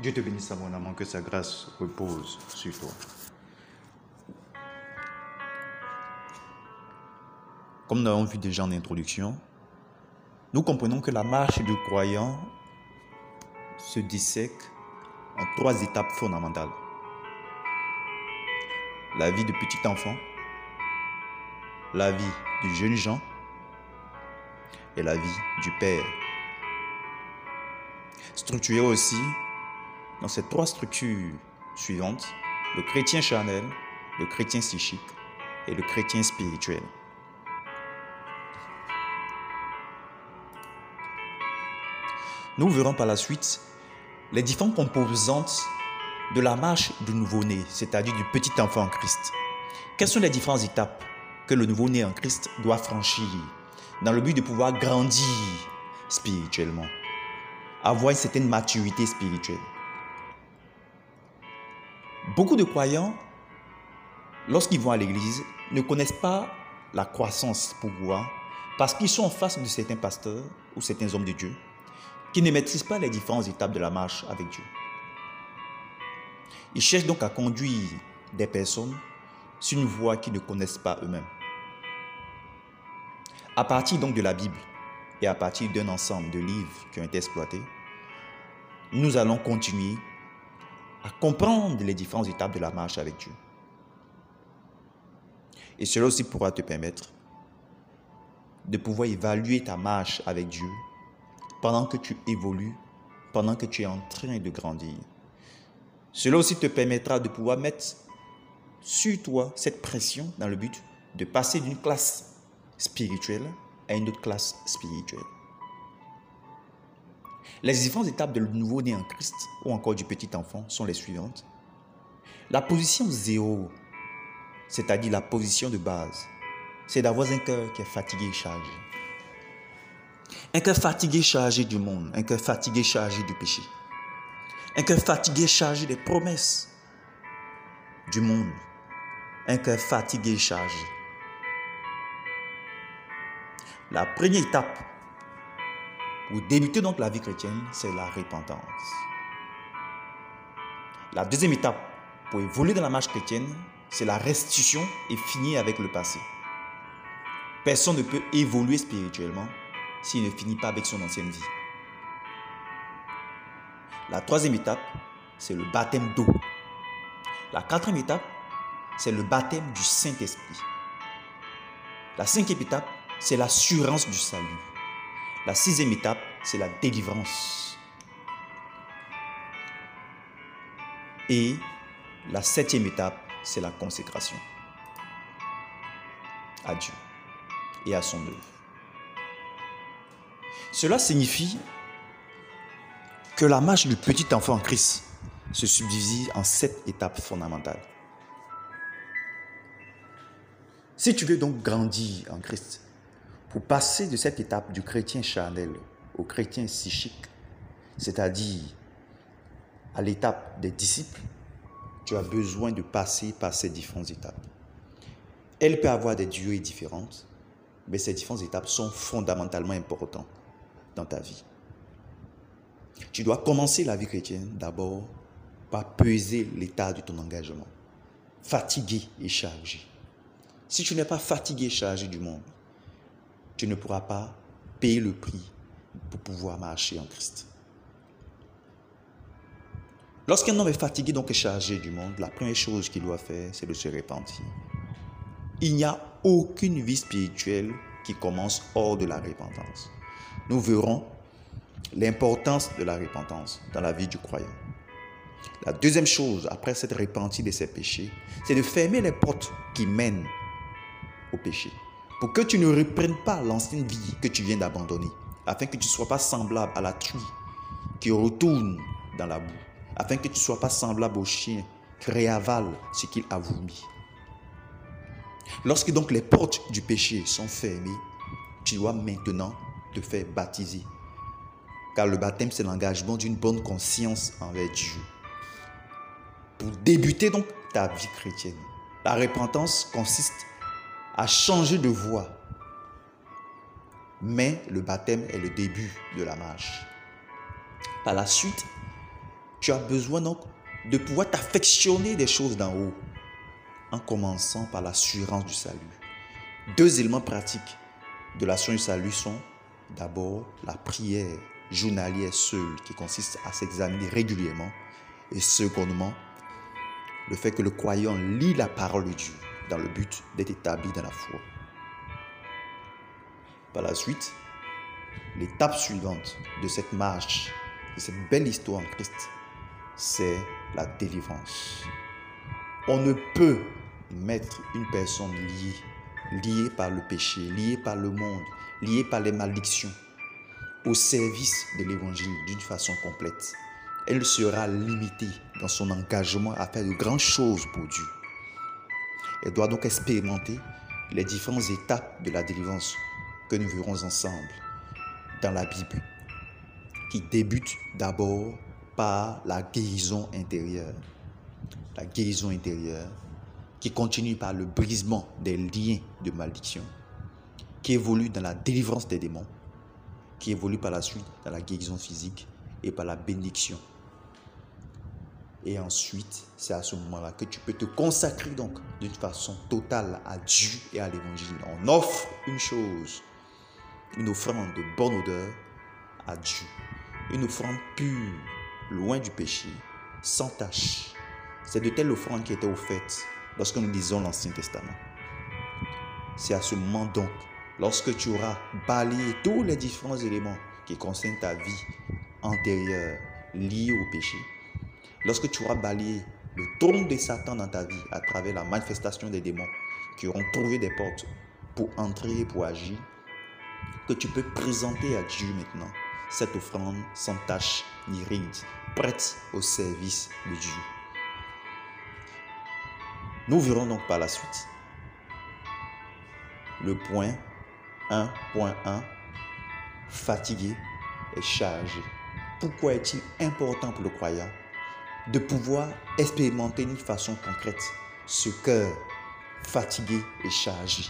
Dieu te bénisse à mon amant, que sa grâce repose sur toi. Comme nous l'avons vu déjà en introduction, nous comprenons que la marche du croyant se dissèque en trois étapes fondamentales. La vie de petit enfant, la vie du jeune Jean et la vie du Père. Structuré aussi dans ces trois structures suivantes, le chrétien charnel, le chrétien psychique et le chrétien spirituel. Nous verrons par la suite les différentes composantes de la marche du nouveau-né, c'est-à-dire du petit enfant en Christ. Quelles sont les différentes étapes que le nouveau-né en Christ doit franchir dans le but de pouvoir grandir spirituellement, avoir une certaine maturité spirituelle? Beaucoup de croyants, lorsqu'ils vont à l'église, ne connaissent pas la croissance pour voir, parce qu'ils sont en face de certains pasteurs ou certains hommes de Dieu qui ne maîtrisent pas les différentes étapes de la marche avec Dieu. Ils cherchent donc à conduire des personnes sur une voie qu'ils ne connaissent pas eux-mêmes. À partir donc de la Bible et à partir d'un ensemble de livres qui ont été exploités, nous allons continuer à comprendre les différentes étapes de la marche avec Dieu. Et cela aussi pourra te permettre de pouvoir évaluer ta marche avec Dieu pendant que tu évolues, pendant que tu es en train de grandir. Cela aussi te permettra de pouvoir mettre sur toi cette pression dans le but de passer d'une classe spirituelle à une autre classe spirituelle. Les différentes étapes de nouveau-né en Christ ou encore du petit enfant sont les suivantes. La position zéro, c'est-à-dire la position de base, c'est d'avoir un cœur qui est fatigué et chargé. Un cœur fatigué, chargé du monde, un cœur fatigué, chargé du péché. Un cœur fatigué, chargé des promesses du monde. Un cœur fatigué, chargé. La première étape pour débuter donc la vie chrétienne, c'est la repentance. La deuxième étape pour évoluer dans la marche chrétienne, c'est la restitution et finir avec le passé. Personne ne peut évoluer spirituellement s'il ne finit pas avec son ancienne vie. La troisième étape, c'est le baptême d'eau. La quatrième étape, c'est le baptême du Saint-Esprit. La cinquième étape, c'est l'assurance du salut. La sixième étape, c'est la délivrance. Et la septième étape, c'est la consécration à Dieu et à son œuvre. Cela signifie que la marche du petit enfant en Christ se subdivise en sept étapes fondamentales. Si tu veux donc grandir en Christ, pour passer de cette étape du chrétien charnel au chrétien psychique, c'est-à-dire à, l'étape des disciples, tu as besoin de passer par ces différentes étapes. Elle peut avoir des durées différentes, mais ces différentes étapes sont fondamentalement importantes dans ta vie. Tu dois commencer la vie chrétienne d'abord par peser l'état de ton engagement, fatigué et chargé. Si tu n'es pas fatigué et chargé du monde, tu ne pourras pas payer le prix pour pouvoir marcher en Christ. Lorsqu'un homme est fatigué, donc est chargé du monde, la première chose qu'il doit faire, c'est de se repentir. Il n'y a aucune vie spirituelle qui commence hors de la repentance. Nous verrons l'importance de la repentance dans la vie du croyant. La deuxième chose, après cette repentie de ses péchés, c'est de fermer les portes qui mènent au péché pour que tu ne reprennes pas l'ancienne vie que tu viens d'abandonner, afin que tu ne sois pas semblable à la truie qui retourne dans la boue, afin que tu ne sois pas semblable au chien qui réavale ce qu'il a vomi. Lorsque donc les portes du péché sont fermées, tu dois maintenant te faire baptiser. Car le baptême, c'est l'engagement d'une bonne conscience envers Dieu. Pour débuter donc ta vie chrétienne, la repentance consiste a changé de voie. Mais le baptême est le début de la marche. Par la suite, Tu as besoin donc de pouvoir t'affectionner des choses d'en haut, en commençant par l'assurance du salut. Deux éléments pratiques de l'assurance du salut sont d'abord la prière journalière seule, qui consiste à s'examiner régulièrement, et secondement, le fait que le croyant lit la parole de Dieu dans le but d'être établi dans la foi. Par la suite, l'étape suivante de cette marche, de cette belle histoire en Christ, c'est la délivrance. On ne peut mettre une personne liée, liée par le péché, liée par le monde, liée par les malédictions, au service de l'évangile d'une façon complète. Elle sera limitée dans son engagement à faire de grandes choses pour Dieu. Elle doit donc expérimenter les différentes étapes de la délivrance que nous verrons ensemble dans la Bible, qui débute d'abord par la guérison intérieure. La guérison intérieure qui continue par le brisement des liens de malédiction, qui évolue dans la délivrance des démons, qui évolue par la suite dans la guérison physique et par la bénédiction. Et ensuite, c'est à ce moment-là que tu peux te consacrer donc d'une façon totale à Dieu et à l'évangile. On offre une chose, une offrande de bonne odeur à Dieu, une offrande pure loin du péché, sans tache. C'est de telles offrandes qui étaient offertes lorsque nous lisons l'Ancien Testament. C'est à ce moment donc, lorsque tu auras balayé tous les différents éléments qui concernent ta vie antérieure liée au péché, lorsque tu auras balayé le trône de Satan dans ta vie à travers la manifestation des démons qui auront trouvé des portes pour entrer et pour agir, que tu peux présenter à Dieu maintenant cette offrande sans tache ni ride, prête au service de Dieu. Nous verrons donc par la suite le point 1.1 fatigué et chargé. Pourquoi est-il important pour le croyant de pouvoir expérimenter d'une façon concrète. Ce cœur fatigué et chargé